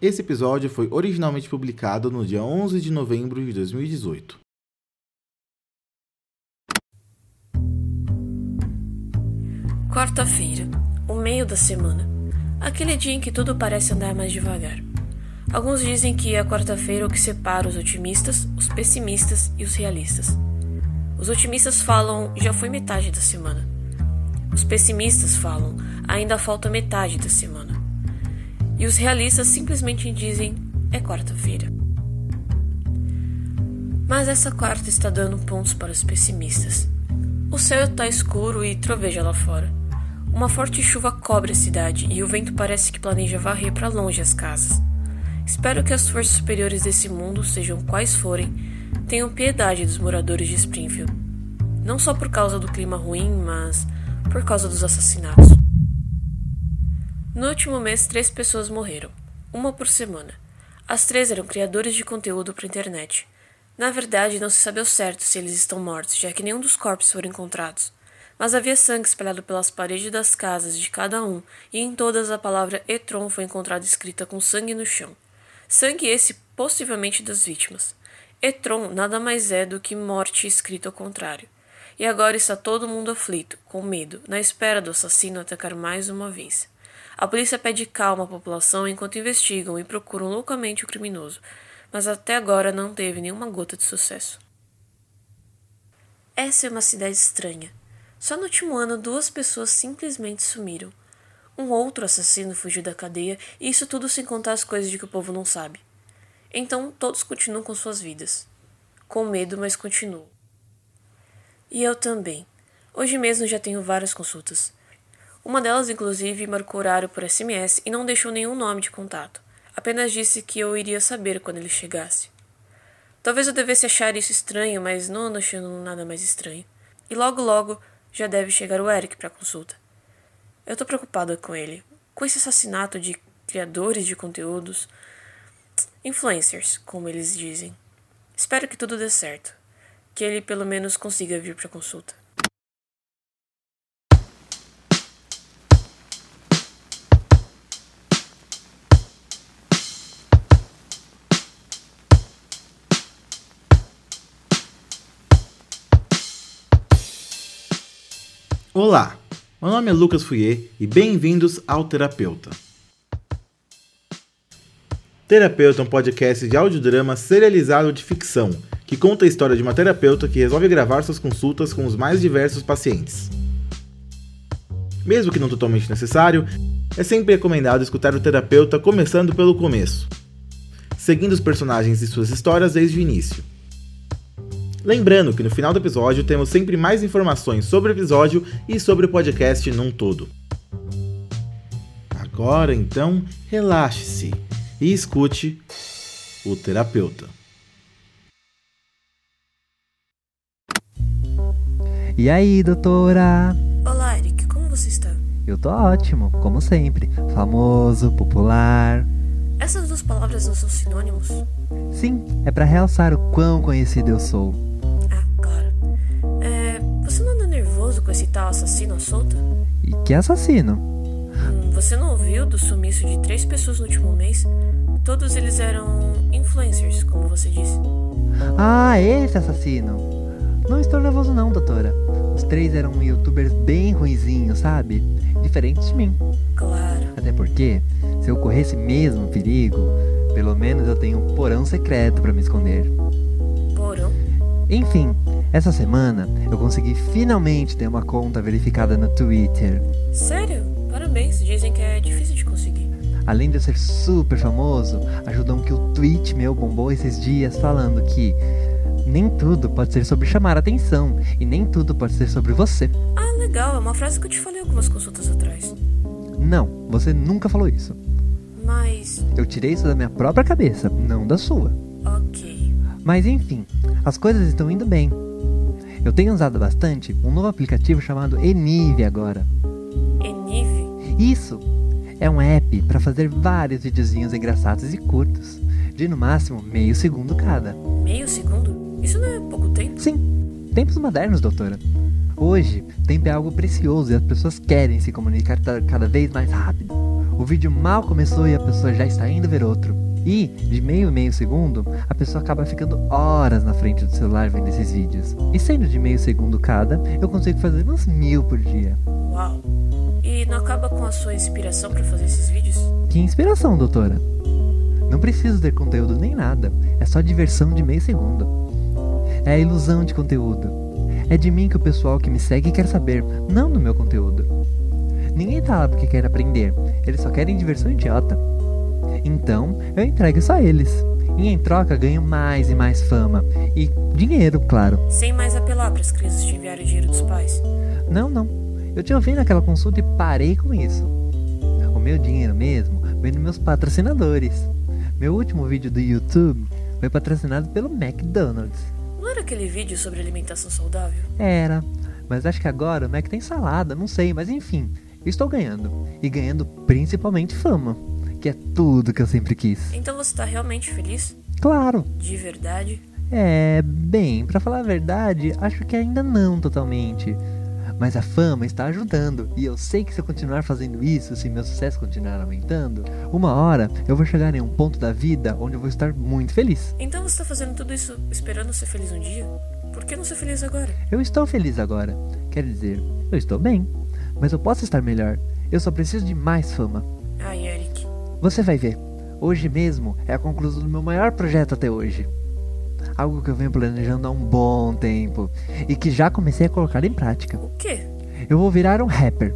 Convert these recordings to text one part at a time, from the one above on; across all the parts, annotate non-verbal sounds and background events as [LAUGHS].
Esse episódio foi originalmente publicado no dia 11 de novembro de 2018. Quarta-feira, o meio da semana. Aquele dia em que tudo parece andar mais devagar. Alguns dizem que é a quarta-feira o que separa os otimistas, os pessimistas e os realistas. Os otimistas falam, já foi metade da semana. Os pessimistas falam, ainda falta metade da semana. E os realistas simplesmente dizem, é quarta-feira. Mas essa quarta está dando pontos para os pessimistas. O céu está escuro e troveja lá fora. Uma forte chuva cobre a cidade e o vento parece que planeja varrer para longe as casas. Espero que as forças superiores desse mundo, sejam quais forem, tenham piedade dos moradores de Springfield. Não só por causa do clima ruim, mas por causa dos assassinatos. No último mês, três pessoas morreram, uma por semana. As três eram criadores de conteúdo para a internet. Na verdade, não se sabe ao certo se eles estão mortos, já que nenhum dos corpos foram encontrados. Mas havia sangue espalhado pelas paredes das casas de cada um, e em todas a palavra Etron foi encontrada escrita com sangue no chão. Sangue esse possivelmente das vítimas. Etron nada mais é do que morte escrito ao contrário. E agora está todo mundo aflito, com medo, na espera do assassino atacar mais uma vez. A polícia pede calma à população enquanto investigam e procuram loucamente o criminoso, mas até agora não teve nenhuma gota de sucesso. Essa é uma cidade estranha. Só no último ano duas pessoas simplesmente sumiram. Um outro assassino fugiu da cadeia, e isso tudo sem contar as coisas de que o povo não sabe. Então todos continuam com suas vidas. Com medo, mas continuam. E eu também. Hoje mesmo já tenho várias consultas. Uma delas, inclusive, marcou horário por SMS e não deixou nenhum nome de contato. Apenas disse que eu iria saber quando ele chegasse. Talvez eu devesse achar isso estranho, mas não ando achando nada mais estranho. E logo logo já deve chegar o Eric para consulta. Eu tô preocupada com ele, com esse assassinato de criadores de conteúdos, influencers, como eles dizem. Espero que tudo dê certo que ele pelo menos consiga vir para consulta. Olá, meu nome é Lucas Fouier e bem-vindos ao Terapeuta. Terapeuta é um podcast de audiodrama serializado de ficção que conta a história de uma terapeuta que resolve gravar suas consultas com os mais diversos pacientes. Mesmo que não totalmente necessário, é sempre recomendado escutar o terapeuta começando pelo começo, seguindo os personagens e suas histórias desde o início. Lembrando que no final do episódio temos sempre mais informações sobre o episódio e sobre o podcast num todo. Agora então, relaxe-se e escute o terapeuta. E aí, doutora? Olá, Eric, como você está? Eu tô ótimo, como sempre. Famoso, popular. Essas duas palavras não são sinônimos? Sim, é para realçar o quão conhecido eu sou. Tal assassino à solta? E que assassino? Hum, você não ouviu do sumiço de três pessoas no último mês? Todos eles eram influencers, como você disse. Ah, esse assassino. Não estou nervoso não, doutora. Os três eram youtubers bem ruizinhos, sabe? Diferentes de mim. Claro. Até porque, se eu corresse mesmo perigo, pelo menos eu tenho um porão secreto para me esconder. Porão? Enfim, essa semana eu consegui finalmente ter uma conta verificada no Twitter. Sério? Parabéns, dizem que é difícil de conseguir. Além de eu ser super famoso, ajudou que o tweet meu bombou esses dias falando que nem tudo pode ser sobre chamar atenção e nem tudo pode ser sobre você. Ah, legal, é uma frase que eu te falei algumas consultas atrás. Não, você nunca falou isso. Mas. Eu tirei isso da minha própria cabeça, não da sua. Ok. Mas enfim, as coisas estão indo bem. Eu tenho usado bastante um novo aplicativo chamado Enive agora. Enive? Isso! É um app para fazer vários videozinhos engraçados e curtos, de no máximo meio segundo cada. Meio segundo? Isso não é pouco tempo? Sim, tempos modernos, doutora. Hoje, tempo é algo precioso e as pessoas querem se comunicar cada vez mais rápido. O vídeo mal começou e a pessoa já está indo ver outro. E, de meio em meio segundo, a pessoa acaba ficando horas na frente do celular vendo esses vídeos. E sendo de meio segundo cada, eu consigo fazer uns mil por dia. Uau! E não acaba com a sua inspiração para fazer esses vídeos? Que inspiração, doutora! Não preciso ter conteúdo nem nada, é só diversão de meio segundo. É a ilusão de conteúdo. É de mim que o pessoal que me segue quer saber, não do meu conteúdo. Ninguém tá lá porque quer aprender, eles só querem diversão idiota. Então, eu entrego isso a eles. E em troca ganho mais e mais fama. E dinheiro, claro. Sem mais apelar para as crianças te enviarem o dinheiro dos pais. Não, não. Eu te ouvi naquela consulta e parei com isso. O meu dinheiro mesmo vem dos meus patrocinadores. Meu último vídeo do YouTube foi patrocinado pelo McDonald's. Não era aquele vídeo sobre alimentação saudável? Era, mas acho que agora o Mac tem salada, não sei, mas enfim, estou ganhando. E ganhando principalmente fama que é tudo que eu sempre quis. Então você tá realmente feliz? Claro. De verdade? É, bem, para falar a verdade, acho que ainda não totalmente. Mas a fama está ajudando, e eu sei que se eu continuar fazendo isso, se meu sucesso continuar aumentando, uma hora eu vou chegar em um ponto da vida onde eu vou estar muito feliz. Então você está fazendo tudo isso esperando ser feliz um dia? Por que não ser feliz agora? Eu estou feliz agora. Quer dizer, eu estou bem. Mas eu posso estar melhor. Eu só preciso de mais fama. Ai, Eric. Você vai ver. Hoje mesmo é a conclusão do meu maior projeto até hoje. Algo que eu venho planejando há um bom tempo e que já comecei a colocar em prática. O quê? Eu vou virar um rapper.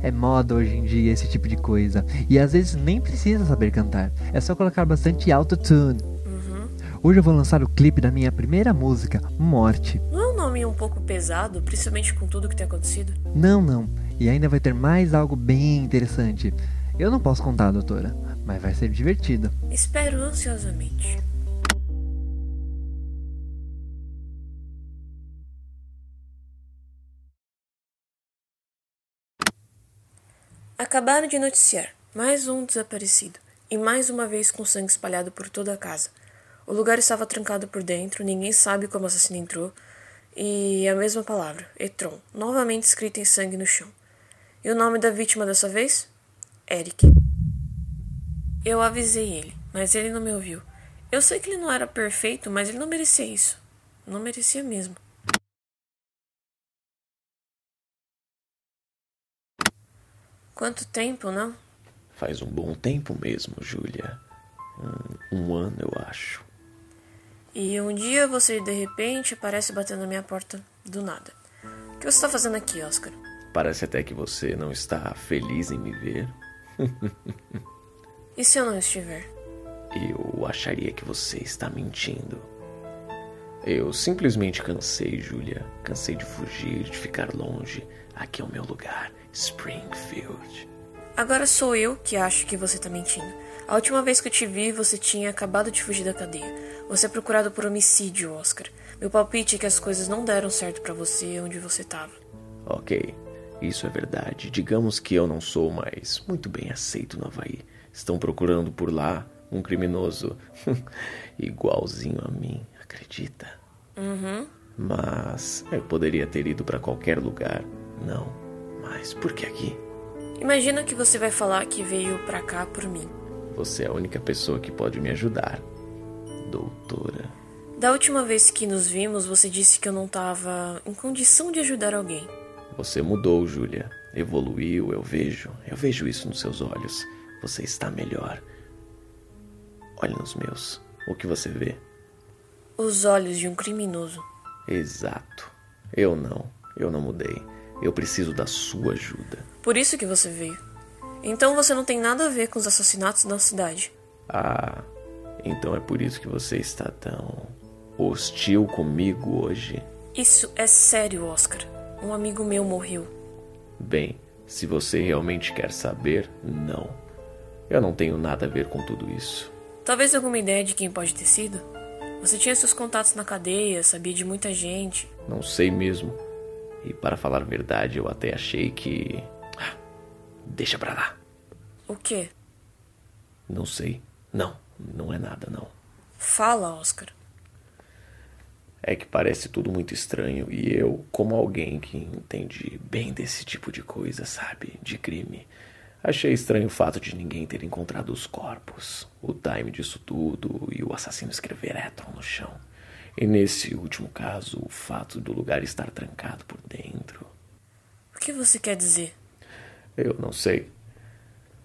É moda hoje em dia esse tipo de coisa. E às vezes nem precisa saber cantar. É só colocar bastante autotune. Uhum. Hoje eu vou lançar o clipe da minha primeira música, Morte. Não é um nome um pouco pesado, principalmente com tudo que tem acontecido? Não, não. E ainda vai ter mais algo bem interessante. Eu não posso contar, doutora, mas vai ser divertido. Espero ansiosamente. Acabaram de noticiar mais um desaparecido e mais uma vez com sangue espalhado por toda a casa. O lugar estava trancado por dentro, ninguém sabe como o assassino entrou, e a mesma palavra, Etron, novamente escrita em sangue no chão. E o nome da vítima dessa vez? Eric. Eu avisei ele, mas ele não me ouviu. Eu sei que ele não era perfeito, mas ele não merecia isso. Não merecia mesmo. Quanto tempo, não? Faz um bom tempo mesmo, Júlia. Um, um, ano, eu acho. E um dia você de repente aparece batendo na minha porta do nada. O que você está fazendo aqui, Oscar? Parece até que você não está feliz em me ver. [LAUGHS] e se eu não estiver? Eu acharia que você está mentindo. Eu simplesmente cansei, Julia. Cansei de fugir, de ficar longe. Aqui é o meu lugar, Springfield. Agora sou eu que acho que você está mentindo. A última vez que eu te vi, você tinha acabado de fugir da cadeia. Você é procurado por homicídio, Oscar. Meu palpite é que as coisas não deram certo para você onde você estava. Ok, isso é verdade. Digamos que eu não sou mais muito bem aceito no Havaí. Estão procurando por lá um criminoso [LAUGHS] igualzinho a mim, acredita? Uhum. Mas eu poderia ter ido para qualquer lugar. Não, mas por que aqui? Imagina que você vai falar que veio pra cá por mim. Você é a única pessoa que pode me ajudar, doutora. Da última vez que nos vimos, você disse que eu não estava em condição de ajudar alguém. Você mudou, Júlia. Evoluiu, eu vejo. Eu vejo isso nos seus olhos. Você está melhor. Olhe nos meus. O que você vê? Os olhos de um criminoso. Exato. Eu não. Eu não mudei. Eu preciso da sua ajuda. Por isso que você veio. Então você não tem nada a ver com os assassinatos na cidade. Ah, então é por isso que você está tão hostil comigo hoje. Isso é sério, Oscar. Um amigo meu morreu. Bem, se você realmente quer saber, não. Eu não tenho nada a ver com tudo isso. Talvez alguma ideia de quem pode ter sido? Você tinha seus contatos na cadeia, sabia de muita gente. Não sei mesmo. E para falar a verdade, eu até achei que. Ah, deixa pra lá. O quê? Não sei. Não, não é nada, não. Fala, Oscar. É que parece tudo muito estranho e eu, como alguém que entende bem desse tipo de coisa, sabe? De crime, Achei estranho o fato de ninguém ter encontrado os corpos, o time disso tudo e o assassino escrever Etron no chão. E nesse último caso, o fato do lugar estar trancado por dentro. O que você quer dizer? Eu não sei.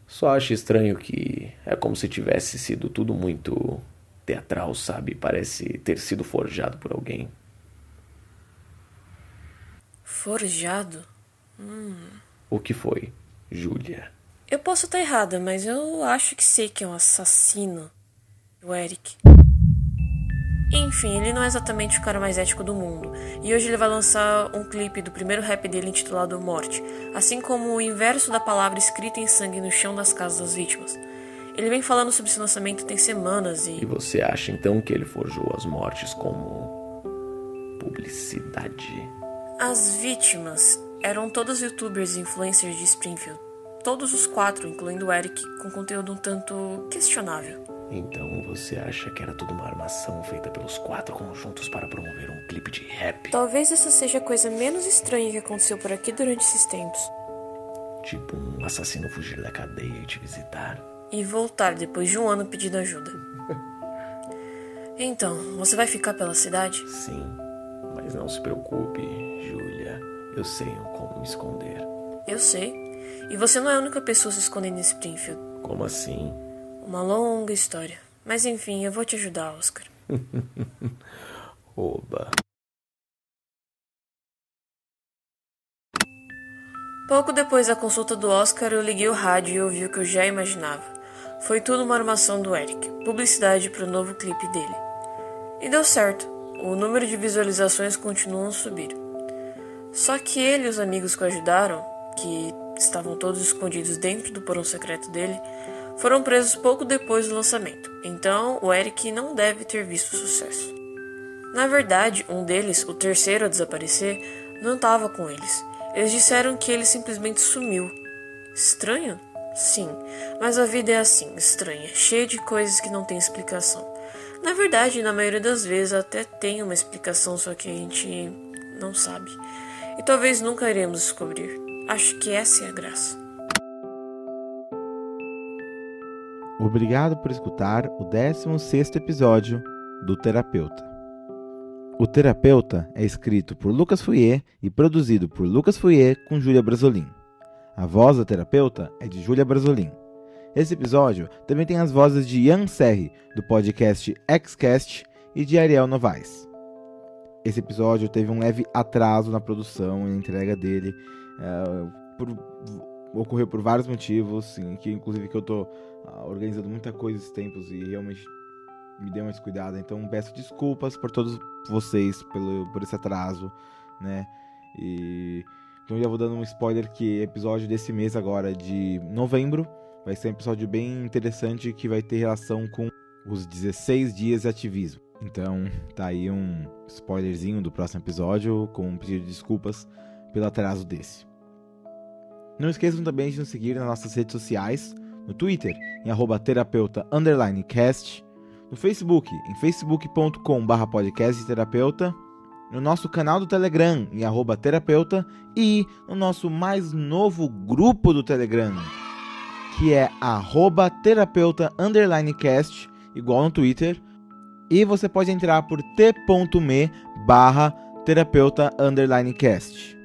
Só acho estranho que é como se tivesse sido tudo muito teatral, sabe? Parece ter sido forjado por alguém. Forjado? Hum. O que foi, Júlia? Eu posso estar errada, mas eu acho que sei que é um assassino. O Eric. Enfim, ele não é exatamente o cara mais ético do mundo, e hoje ele vai lançar um clipe do primeiro rap dele intitulado Morte, assim como o inverso da palavra escrita em sangue no chão das casas das vítimas. Ele vem falando sobre esse lançamento tem semanas e. E você acha então que ele forjou as mortes como. publicidade? As vítimas eram todos youtubers e influencers de Springfield. Todos os quatro, incluindo o Eric, com conteúdo um tanto questionável. Então você acha que era tudo uma armação feita pelos quatro conjuntos para promover um clipe de rap? Talvez essa seja a coisa menos estranha que aconteceu por aqui durante esses tempos. Tipo um assassino fugir da cadeia e te visitar. E voltar depois de um ano pedindo ajuda. [LAUGHS] Então, você vai ficar pela cidade? Sim, mas não se preocupe, Júlia. Eu sei como me esconder. Eu sei. E você não é a única pessoa se escondendo nesse Springfield. Como assim? Uma longa história. Mas enfim, eu vou te ajudar, Oscar. [LAUGHS] Oba. Pouco depois da consulta do Oscar, eu liguei o rádio e ouvi o que eu já imaginava. Foi tudo uma armação do Eric, publicidade para o novo clipe dele. E deu certo. O número de visualizações continua a subir. Só que ele e os amigos que o ajudaram, que estavam todos escondidos dentro do porão secreto dele, foram presos pouco depois do lançamento, então o Eric não deve ter visto sucesso. Na verdade, um deles, o terceiro a desaparecer, não estava com eles. Eles disseram que ele simplesmente sumiu. Estranho? Sim, mas a vida é assim, estranha, cheia de coisas que não tem explicação. Na verdade, na maioria das vezes até tem uma explicação, só que a gente não sabe. E talvez nunca iremos descobrir. Acho que essa é a graça. Obrigado por escutar o 16 episódio do Terapeuta. O Terapeuta é escrito por Lucas Fouier e produzido por Lucas Fouier com Júlia Brasolin. A voz da terapeuta é de Júlia Brasolin. Esse episódio também tem as vozes de Ian Serri, do podcast Xcast, e de Ariel Novaes. Esse episódio teve um leve atraso na produção e na entrega dele, uh, por, ocorreu por vários motivos, sim, que inclusive que eu tô ah, organizando muita coisa esses tempos e realmente me deu uma descuidada. Então peço desculpas por todos vocês pelo, por esse atraso, né? E então já vou dando um spoiler que episódio desse mês agora de novembro vai ser um episódio bem interessante que vai ter relação com os 16 dias de ativismo. Então tá aí um spoilerzinho do próximo episódio com um pedido de desculpas pelo atraso desse. Não esqueçam também de nos seguir nas nossas redes sociais no Twitter em arroba terapeuta cast, no Facebook em facebook.com barra podcast terapeuta, no nosso canal do Telegram em arroba terapeuta e no nosso mais novo grupo do Telegram, que é arroba terapeuta cast, igual no Twitter, e você pode entrar por t.me barra terapeuta cast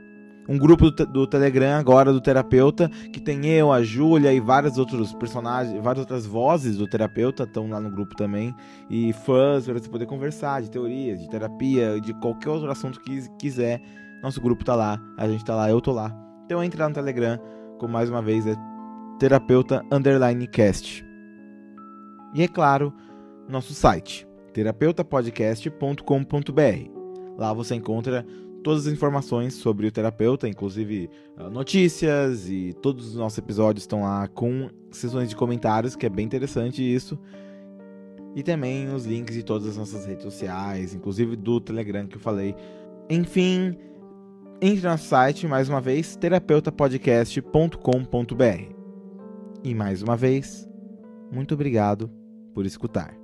um grupo do, do, Telegram agora do terapeuta, que tem eu, a Júlia e vários outros personagens, várias outras vozes do terapeuta estão lá no grupo também. E fãs para você poder conversar de teorias, de terapia, de qualquer outro assunto que quiser. Nosso grupo tá lá, a gente tá lá, eu tô lá. Então entre lá no Telegram, como mais uma vez é terapeuta underline cast. E é claro, nosso site, terapeutapodcast.com.br. Lá você encontra todas as informações sobre o terapeuta, inclusive ah, notícias e todos os nossos episódios estão lá com sessões de comentários, que é bem interessante isso. E também os links de todas as nossas redes sociais, inclusive do Telegram que eu falei. Enfim, entre no nosso site mais uma vez, terapeutapodcast.com.br. E mais uma vez, muito obrigado por escutar.